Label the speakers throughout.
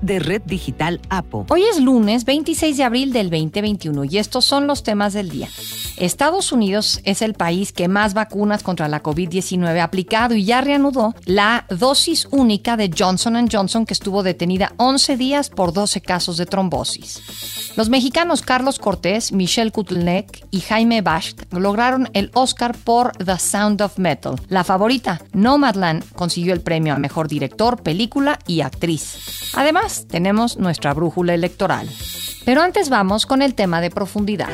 Speaker 1: de Red Digital APO.
Speaker 2: Hoy es lunes 26 de abril del 2021 y estos son los temas del día. Estados Unidos es el país que más vacunas contra la COVID-19 ha aplicado y ya reanudó la dosis única de Johnson Johnson que estuvo detenida 11 días por 12 casos de trombosis. Los mexicanos Carlos Cortés, Michelle Kutlnek y Jaime Basht lograron el Oscar por The Sound of Metal. La favorita, Nomadland, consiguió el premio a Mejor Director, Película y Actriz. Además, tenemos nuestra brújula electoral. Pero antes vamos con el tema de profundidad.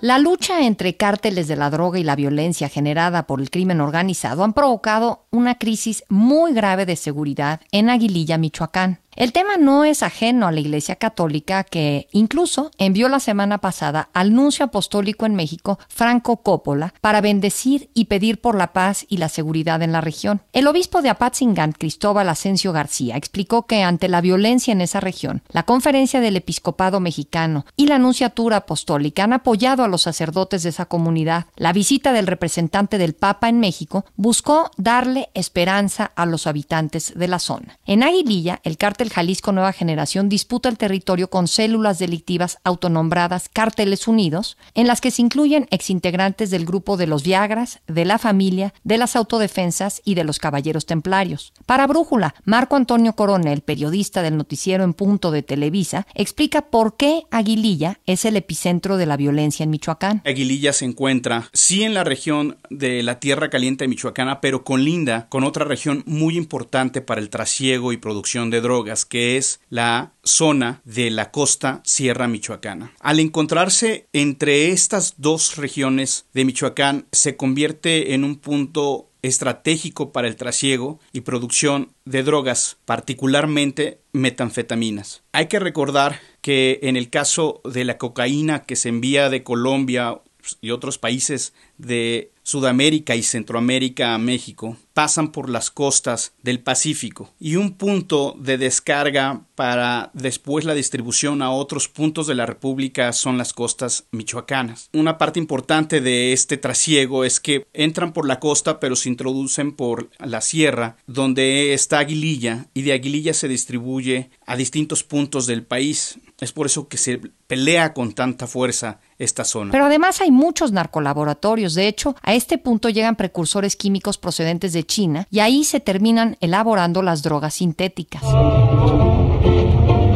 Speaker 2: La lucha entre cárteles de la droga y la violencia generada por el crimen organizado han provocado una crisis muy grave de seguridad en Aguililla, Michoacán. El tema no es ajeno a la Iglesia Católica que incluso envió la semana pasada al nuncio apostólico en México, Franco Coppola, para bendecir y pedir por la paz y la seguridad en la región. El obispo de Apatzingán, Cristóbal Asensio García, explicó que ante la violencia en esa región, la Conferencia del Episcopado Mexicano y la Nunciatura Apostólica han apoyado a los sacerdotes de esa comunidad. La visita del representante del Papa en México buscó darle esperanza a los habitantes de la zona. En Aguililla, el cártel el Jalisco Nueva Generación disputa el territorio con células delictivas autonombradas Cárteles Unidos, en las que se incluyen exintegrantes del grupo de los Viagras, de la familia, de las autodefensas y de los Caballeros Templarios. Para Brújula, Marco Antonio Coronel, periodista del noticiero en punto de Televisa, explica por qué Aguililla es el epicentro de la violencia en Michoacán.
Speaker 3: Aguililla se encuentra, sí en la región de la Tierra Caliente Michoacana, pero con linda con otra región muy importante para el trasiego y producción de drogas que es la zona de la costa Sierra Michoacana. Al encontrarse entre estas dos regiones de Michoacán, se convierte en un punto estratégico para el trasiego y producción de drogas, particularmente metanfetaminas. Hay que recordar que en el caso de la cocaína que se envía de Colombia y otros países de Sudamérica y Centroamérica a México pasan por las costas del Pacífico y un punto de descarga para después la distribución a otros puntos de la República son las costas michoacanas. Una parte importante de este trasiego es que entran por la costa pero se introducen por la sierra donde está Aguililla y de Aguililla se distribuye a distintos puntos del país. Es por eso que se pelea con tanta fuerza esta zona.
Speaker 2: Pero además hay muchos narcolaboratorios. De hecho, a este punto llegan precursores químicos procedentes de China y ahí se terminan elaborando las drogas sintéticas.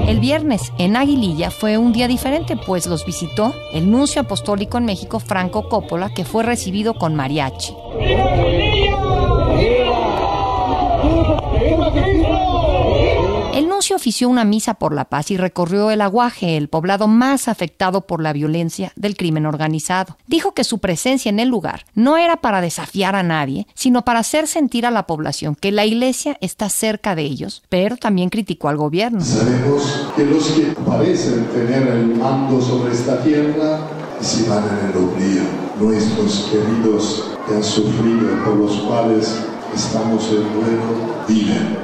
Speaker 2: El viernes en Aguililla fue un día diferente, pues los visitó el nuncio apostólico en México, Franco Coppola, que fue recibido con mariachi. Se ofició una misa por la paz y recorrió el Aguaje, el poblado más afectado por la violencia del crimen organizado. Dijo que su presencia en el lugar no era para desafiar a nadie, sino para hacer sentir a la población que la iglesia está cerca de ellos, pero también criticó al gobierno.
Speaker 4: Sabemos que los que parecen tener el mando sobre esta tierra se van en el oblío. Nuestros queridos que han sufrido, por los cuales estamos en duelo, viven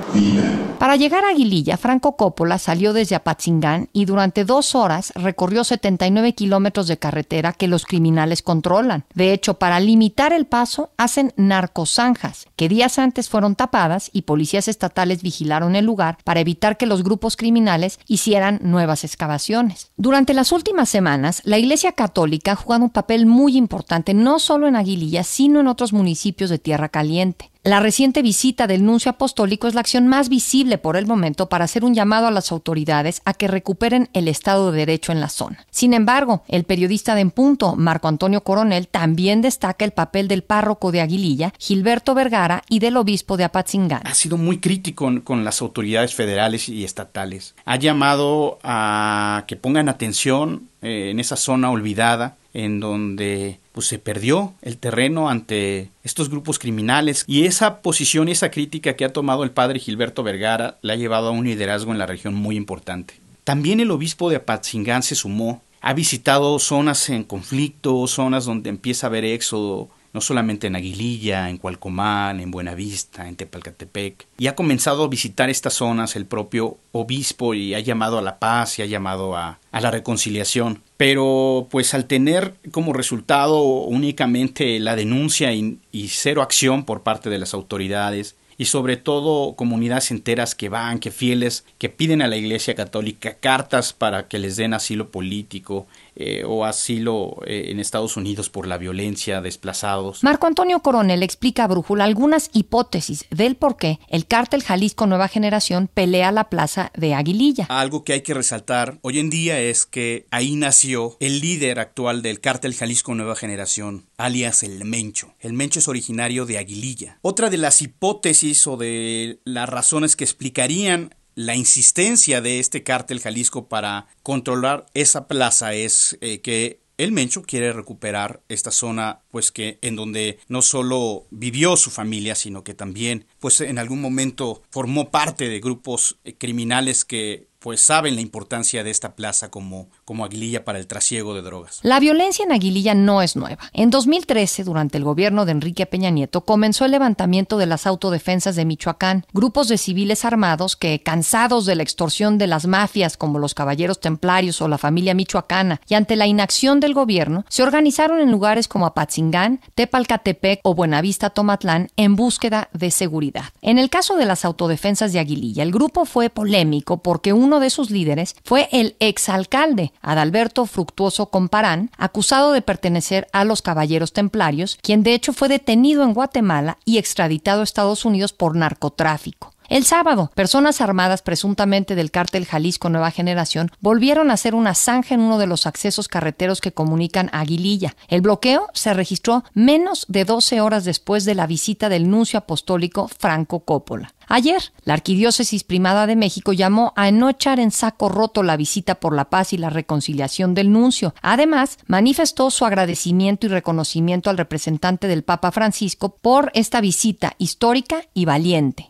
Speaker 2: para llegar a Aguililla, Franco Coppola salió desde Apatzingán y durante dos horas recorrió 79 kilómetros de carretera que los criminales controlan. De hecho, para limitar el paso, hacen narcozanjas, que días antes fueron tapadas y policías estatales vigilaron el lugar para evitar que los grupos criminales hicieran nuevas excavaciones. Durante las últimas semanas, la Iglesia Católica ha jugado un papel muy importante no solo en Aguililla, sino en otros municipios de Tierra Caliente. La reciente visita del nuncio apostólico es la acción más visible por el momento para hacer un llamado a las autoridades a que recuperen el Estado de Derecho en la zona. Sin embargo, el periodista de En Punto, Marco Antonio Coronel, también destaca el papel del párroco de Aguililla, Gilberto Vergara, y del obispo de Apatzingán.
Speaker 3: Ha sido muy crítico con, las autoridades federales y estatales. Ha llamado a que pongan atención eh, en esa zona olvidada en donde pues se perdió el terreno ante estos grupos criminales y esa posición y esa crítica que ha tomado el padre Gilberto Vergara la ha llevado a un liderazgo en la región muy importante. También el obispo de Apatzingán se sumó, ha visitado zonas en conflicto, zonas donde empieza a haber éxodo no solamente en Aguililla, en Cualcomán, en Buenavista, en Tepalcatepec, y ha comenzado a visitar estas zonas el propio obispo y ha llamado a la paz y ha llamado a, a la reconciliación. Pero pues al tener como resultado únicamente la denuncia y, y cero acción por parte de las autoridades, y sobre todo comunidades enteras que van, que fieles, que piden a la Iglesia Católica cartas para que les den asilo político eh, o asilo eh, en Estados Unidos por la violencia, desplazados.
Speaker 2: Marco Antonio Coronel explica a Brújula algunas hipótesis del por qué el cártel Jalisco Nueva Generación pelea la plaza de Aguililla.
Speaker 3: Algo que hay que resaltar hoy en día es que ahí nació el líder actual del cártel Jalisco Nueva Generación, alias el Mencho. El Mencho es originario de Aguililla. Otra de las hipótesis o de las razones que explicarían la insistencia de este cártel Jalisco para controlar esa plaza es eh, que el Mencho quiere recuperar esta zona, pues que en donde no solo vivió su familia, sino que también, pues en algún momento formó parte de grupos eh, criminales que pues saben la importancia de esta plaza como, como Aguililla para el trasiego de drogas.
Speaker 2: La violencia en Aguililla no es nueva. En 2013, durante el gobierno de Enrique Peña Nieto, comenzó el levantamiento de las autodefensas de Michoacán, grupos de civiles armados que, cansados de la extorsión de las mafias como los Caballeros Templarios o la familia michoacana, y ante la inacción del gobierno, se organizaron en lugares como Apatzingán, Tepalcatepec o Buenavista Tomatlán en búsqueda de seguridad. En el caso de las autodefensas de Aguililla, el grupo fue polémico porque uno de sus líderes fue el exalcalde Adalberto Fructuoso Comparán, acusado de pertenecer a los Caballeros Templarios, quien de hecho fue detenido en Guatemala y extraditado a Estados Unidos por narcotráfico. El sábado, personas armadas presuntamente del cártel Jalisco Nueva Generación volvieron a hacer una zanja en uno de los accesos carreteros que comunican a Aguililla. El bloqueo se registró menos de 12 horas después de la visita del nuncio apostólico Franco Coppola. Ayer, la Arquidiócesis Primada de México llamó a no echar en saco roto la visita por la paz y la reconciliación del nuncio. Además, manifestó su agradecimiento y reconocimiento al representante del Papa Francisco por esta visita histórica y valiente.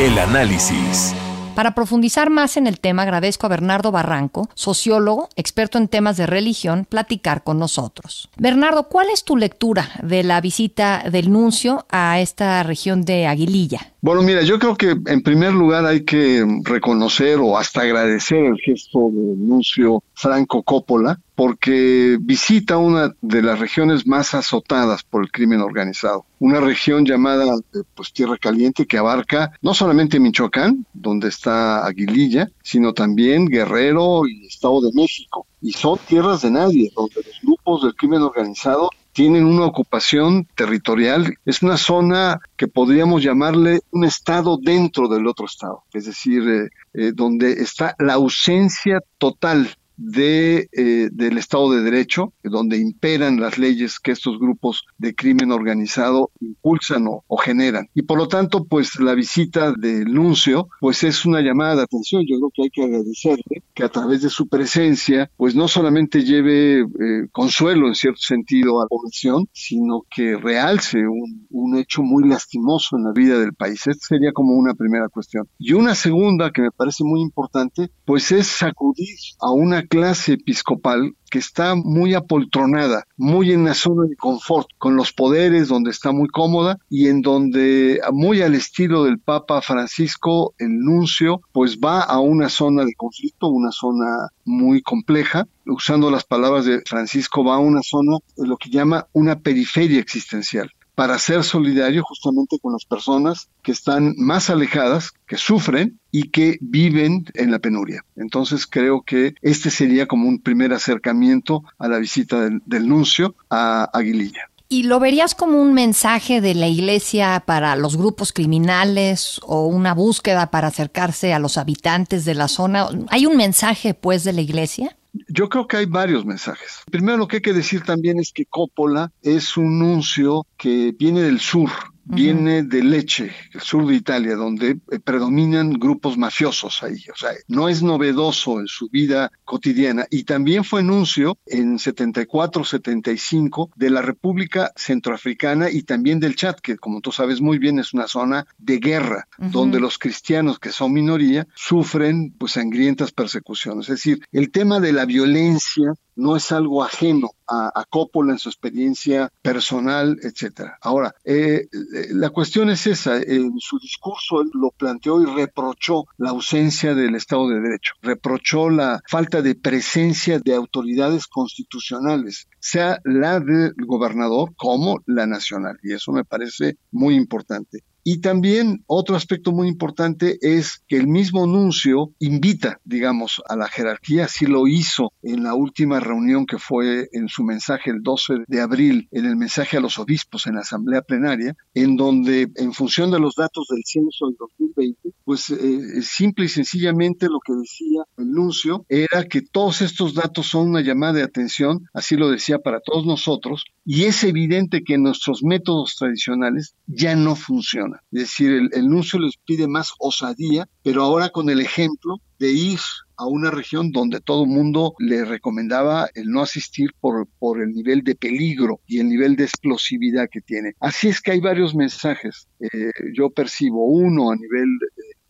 Speaker 5: El análisis.
Speaker 2: Para profundizar más en el tema, agradezco a Bernardo Barranco, sociólogo, experto en temas de religión, platicar con nosotros. Bernardo, ¿cuál es tu lectura de la visita del nuncio a esta región de Aguililla?
Speaker 6: Bueno, mira, yo creo que en primer lugar hay que reconocer o hasta agradecer el gesto del nuncio Franco Coppola, porque visita una de las regiones más azotadas por el crimen organizado, una región llamada pues Tierra Caliente que abarca no solamente Michoacán, donde está Aguililla, sino también Guerrero y Estado de México. Y son tierras de nadie, donde los grupos del crimen organizado tienen una ocupación territorial, es una zona que podríamos llamarle un estado dentro del otro estado, es decir, eh, eh, donde está la ausencia total de, eh, del Estado de Derecho, donde imperan las leyes que estos grupos de crimen organizado impulsan o, generan. Y por lo tanto, pues la visita del nuncio, pues es una llamada de atención. Yo creo que hay que agradecerle que a través de su presencia, pues no solamente lleve eh, consuelo en cierto sentido a la población, sino que realce un, un hecho muy lastimoso en la vida del país. Esta sería como una primera cuestión. Y una segunda que me parece muy importante, pues es sacudir a una clase episcopal que está muy apoltronada, muy en la zona de confort, con los poderes donde está muy cómoda y en donde, muy al estilo del Papa Francisco, el nuncio, pues va a una zona de conflicto, una zona muy compleja, usando las palabras de Francisco, va a una zona, lo que llama una periferia existencial para ser solidario justamente con las personas que están más alejadas, que sufren y que viven en la penuria. Entonces creo que este sería como un primer acercamiento a la visita del, nuncio a Aguililla.
Speaker 2: ¿Y lo verías como un mensaje de la iglesia para los grupos criminales o una búsqueda para acercarse a los habitantes de la zona? ¿Hay un mensaje, pues, de la iglesia?
Speaker 6: Yo creo que hay varios mensajes. Primero lo que hay que decir también es que Coppola es un nuncio que viene del sur, viene de Leche, el sur de Italia, donde eh, predominan grupos mafiosos ahí. O sea, no es novedoso en su vida cotidiana. Y también fue nuncio en 74, 75 de la República Centroafricana y también del Chad, que como tú sabes muy bien es una zona de guerra, donde los cristianos, que son minoría, sufren pues sangrientas persecuciones. Es decir, el tema de la violencia no es algo ajeno a, a Coppola en su experiencia personal, etcétera. Ahora, eh, la cuestión es esa, en su discurso él lo planteó y reprochó la ausencia del Estado de Derecho, reprochó la falta de presencia de autoridades constitucionales, sea la del gobernador como la nacional, y eso me parece muy importante. Y también otro aspecto muy importante es que el mismo nuncio invita, digamos, a la jerarquía, así lo hizo en la última reunión que fue en su mensaje el 12 de abril, en el mensaje a los obispos en la asamblea plenaria, en donde en función de los datos del censo del 2020, pues eh, simple y sencillamente lo que decía el nuncio era que todos estos datos son una llamada de atención, así lo decía para todos nosotros, y es evidente que nuestros métodos tradicionales ya no funcionan. Es decir, el, el nuncio les pide más osadía, pero ahora con el ejemplo de ir a una región donde todo el mundo le recomendaba el no asistir por, por el nivel de peligro y el nivel de explosividad que tiene. Así es que hay varios mensajes. Eh, yo percibo uno a nivel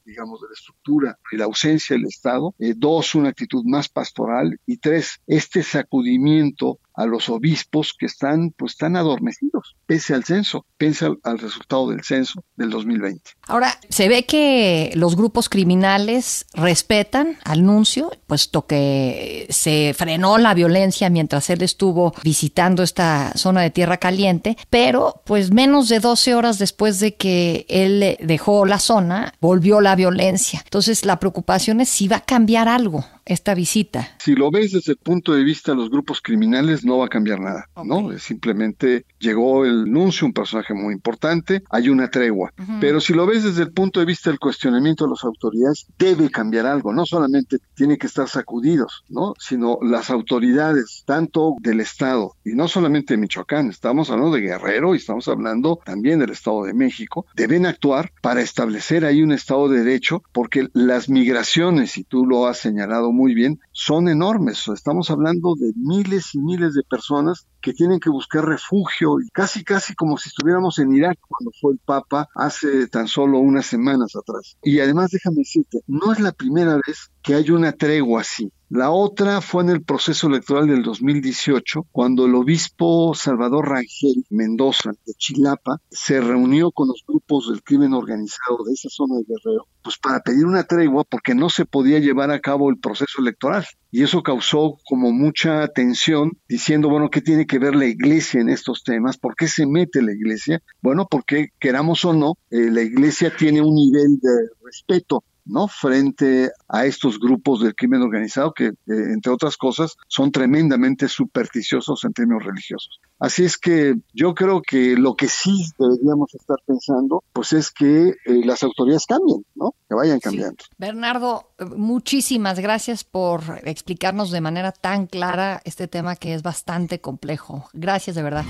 Speaker 6: digamos, de la estructura y la ausencia del Estado. Eh, dos, una actitud más pastoral. Y tres, este sacudimiento a los obispos que están, pues, están adormecidos, pese al censo, pese al, al, resultado del censo del 2020.
Speaker 2: Ahora, se ve que los grupos criminales respetan al nuncio, puesto que se frenó la violencia mientras él estuvo visitando esta zona de tierra caliente, pero pues menos de 12 horas después de que él dejó la zona, volvió la violencia. Entonces, la preocupación es si va a cambiar algo esta visita.
Speaker 6: Si lo ves desde el punto de vista de los grupos criminales, no va a cambiar nada, okay. ¿no? Simplemente llegó el nuncio, un personaje muy importante, hay una tregua. Uh -huh. Pero si lo ves desde el punto de vista del cuestionamiento de las autoridades, debe cambiar algo. No solamente tiene que estar sacudidos, ¿no? Sino las autoridades, tanto del Estado, y no solamente de Michoacán, estamos hablando de Guerrero y estamos hablando también del Estado de México, deben actuar para establecer ahí un Estado de Derecho, porque las migraciones, y tú lo has señalado muy bien, son enormes. Estamos hablando de miles y miles de personas que tienen que buscar refugio, casi casi como si estuviéramos en Irak cuando fue el Papa hace tan solo unas semanas atrás. Y además déjame decirte, no es la primera vez que hay una tregua así. La otra fue en el proceso electoral del 2018, cuando el obispo Salvador Rangel Mendoza de Chilapa se reunió con los grupos del crimen organizado de esa zona de Guerrero, pues para pedir una tregua porque no se podía llevar a cabo el proceso electoral. Y eso causó como mucha tensión, diciendo, bueno, ¿qué tiene que ver la iglesia en estos temas? ¿Por qué se mete la iglesia? Bueno, porque queramos o no, eh, la iglesia tiene un nivel de respeto ¿no? frente a estos grupos del crimen organizado que, eh, entre otras cosas, son tremendamente supersticiosos en términos religiosos. Así es que yo creo que lo que sí deberíamos estar pensando, pues es que eh, las autoridades cambien, ¿no? Que vayan cambiando.
Speaker 2: Sí. Bernardo, muchísimas gracias por explicarnos de manera tan clara este tema que es bastante complejo. Gracias de verdad.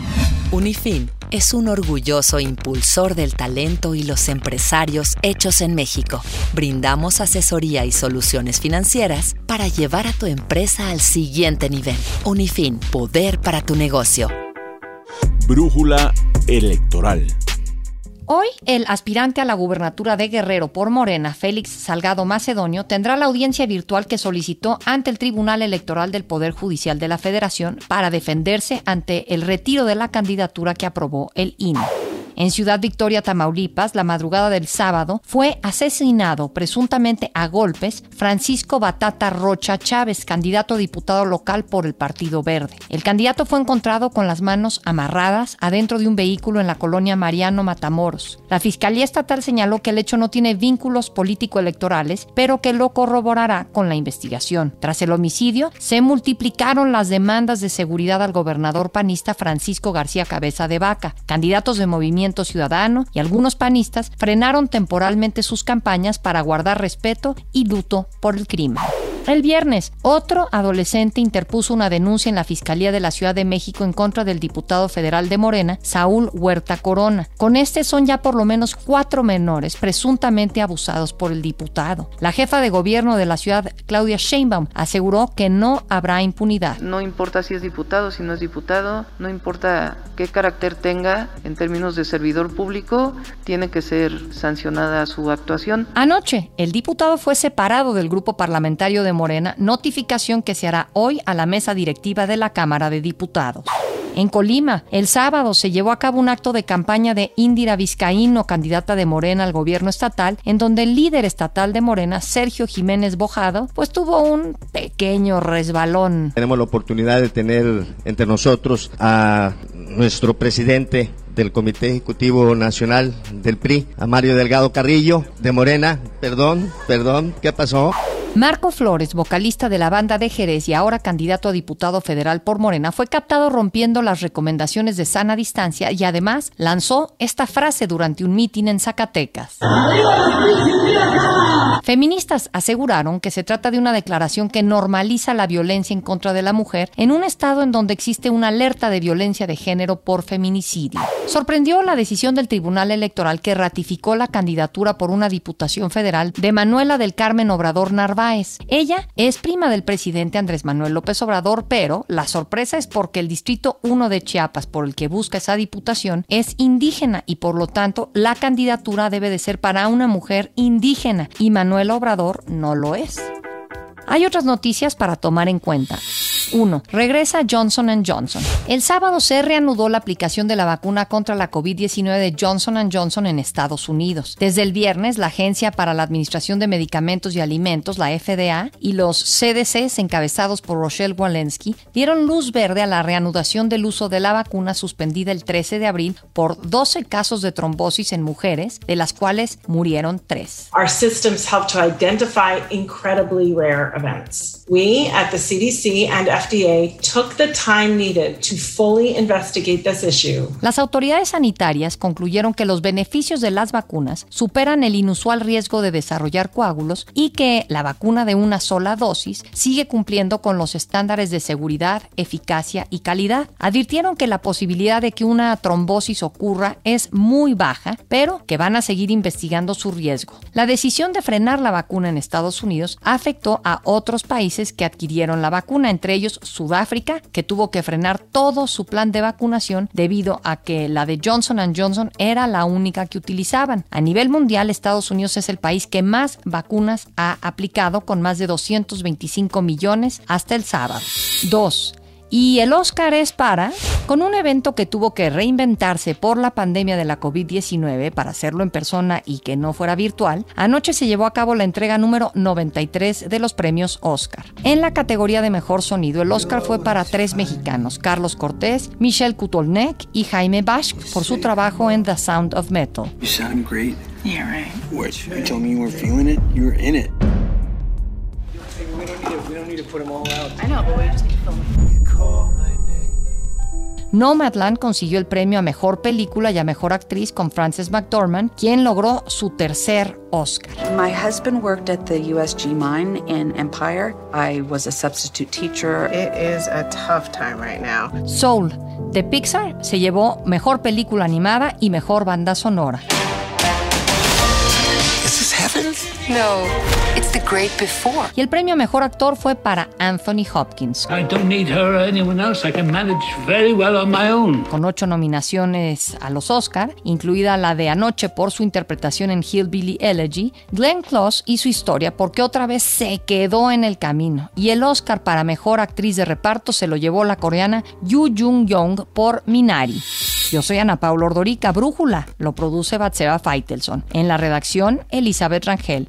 Speaker 1: Unifin es un orgulloso impulsor del talento y los empresarios hechos en México. Brindamos asesoría y soluciones financieras para llevar a tu empresa al siguiente nivel. Unifin, poder para tu negocio.
Speaker 5: Brújula electoral.
Speaker 2: Hoy, el aspirante a la gubernatura de Guerrero por Morena, Félix Salgado Macedonio, tendrá la audiencia virtual que solicitó ante el Tribunal Electoral del Poder Judicial de la Federación para defenderse ante el retiro de la candidatura que aprobó el INE. En Ciudad Victoria, Tamaulipas, la madrugada del sábado, fue asesinado presuntamente a golpes Francisco Batata Rocha Chávez, candidato a diputado local por el Partido Verde. El candidato fue encontrado con las manos amarradas adentro de un vehículo en la colonia Mariano Matamoros. La Fiscalía Estatal señaló que el hecho no tiene vínculos político-electorales, pero que lo corroborará con la investigación. Tras el homicidio, se multiplicaron las demandas de seguridad al gobernador panista Francisco García Cabeza de Vaca. Candidatos de movimiento Ciudadano y algunos panistas frenaron temporalmente sus campañas para guardar respeto y luto por el crimen. El viernes, otro adolescente interpuso una denuncia en la Fiscalía de la Ciudad de México en contra del diputado federal de Morena, Saúl Huerta Corona. Con este son ya por lo menos cuatro menores presuntamente abusados por el diputado. La jefa de gobierno de la ciudad, Claudia Sheinbaum, aseguró que no habrá impunidad.
Speaker 7: No importa si es diputado, si no es diputado, no importa qué carácter tenga en términos de servidor público, tiene que ser sancionada su actuación.
Speaker 2: Anoche, el diputado fue separado del grupo parlamentario de Morena, notificación que se hará hoy a la mesa directiva de la Cámara de Diputados. En Colima, el sábado se llevó a cabo un acto de campaña de Indira Vizcaíno, candidata de Morena al gobierno estatal, en donde el líder estatal de Morena, Sergio Jiménez Bojado, pues tuvo un pequeño resbalón.
Speaker 8: Tenemos la oportunidad de tener entre nosotros a nuestro presidente del Comité Ejecutivo Nacional del PRI, a Mario Delgado Carrillo, de Morena. Perdón, perdón, ¿qué pasó?
Speaker 2: Marco Flores, vocalista de la banda de Jerez y ahora candidato a diputado federal por Morena, fue captado rompiendo las recomendaciones de sana distancia y además lanzó esta frase durante un mitin en Zacatecas. Feministas aseguraron que se trata de una declaración que normaliza la violencia en contra de la mujer en un estado en donde existe una alerta de violencia de género por feminicidio. Sorprendió la decisión del Tribunal Electoral que ratificó la candidatura por una diputación federal de Manuela del Carmen Obrador Narváez. Ella es prima del presidente Andrés Manuel López Obrador, pero la sorpresa es porque el Distrito 1 de Chiapas, por el que busca esa diputación, es indígena y por lo tanto la candidatura debe de ser para una mujer indígena y Manuel Obrador no lo es. Hay otras noticias para tomar en cuenta. 1. Regresa Johnson Johnson. El sábado se reanudó la aplicación de la vacuna contra la COVID-19 de Johnson Johnson en Estados Unidos. Desde el viernes, la Agencia para la Administración de Medicamentos y Alimentos, la FDA, y los CDCs encabezados por Rochelle Walensky dieron luz verde a la reanudación del uso de la vacuna suspendida el 13 de abril por 12 casos de trombosis en mujeres, de las cuales murieron 3.
Speaker 9: Our systems help to identify incredibly rare events. We at the CDC and FDA took the time needed to fully investigate this issue.
Speaker 2: Las autoridades sanitarias concluyeron que los beneficios de las vacunas superan el inusual riesgo de desarrollar coágulos y que la vacuna de una sola dosis sigue cumpliendo con los estándares de seguridad, eficacia y calidad. Advirtieron que la posibilidad de que una trombosis ocurra es muy baja, pero que van a seguir investigando su riesgo. La decisión de frenar la vacuna en Estados Unidos afectó a otros países que adquirieron la vacuna, entre ellos Sudáfrica, que tuvo que frenar todo su plan de vacunación debido a que la de Johnson Johnson era la única que utilizaban. A nivel mundial, Estados Unidos es el país que más vacunas ha aplicado, con más de 225 millones hasta el sábado. 2. Y el Oscar es para, con un evento que tuvo que reinventarse por la pandemia de la COVID-19 para hacerlo en persona y que no fuera virtual, anoche se llevó a cabo la entrega número 93 de los premios Oscar. En la categoría de mejor sonido, el Oscar fue para tres mexicanos, Carlos Cortés, Michelle Kutolnek y Jaime Bash, por su trabajo en The Sound of Metal.
Speaker 10: You sound great. Yeah, right. What? You told me you were feeling it? You were in it.
Speaker 11: We don't need to, we don't need to put them all out.
Speaker 12: I know, but we just need to film it.
Speaker 2: Nomadland consiguió el premio a Mejor Película y a Mejor Actriz con Frances McDormand, quien logró su tercer Oscar.
Speaker 13: My husband worked at the USG mine in Empire. I was a substitute teacher.
Speaker 11: It is a tough time right now.
Speaker 2: Soul, de Pixar, se llevó Mejor Película Animada y Mejor Banda Sonora.
Speaker 10: Is this heaven?
Speaker 12: No, it's the great before.
Speaker 2: Y el premio a Mejor Actor fue para Anthony Hopkins.
Speaker 14: I don't need her or anyone else. I can manage very well on my own.
Speaker 2: Con ocho nominaciones a los Oscar, incluida la de anoche por su interpretación en Hillbilly Elegy, Glenn Close y su historia porque otra vez se quedó en el camino. Y el Oscar para Mejor Actriz de Reparto se lo llevó la coreana Yu Jung-young por Minari. Yo soy Ana Paula Ordorica, Brújula. Lo produce Batseba Feitelson. En la redacción, Elizabeth Rangel.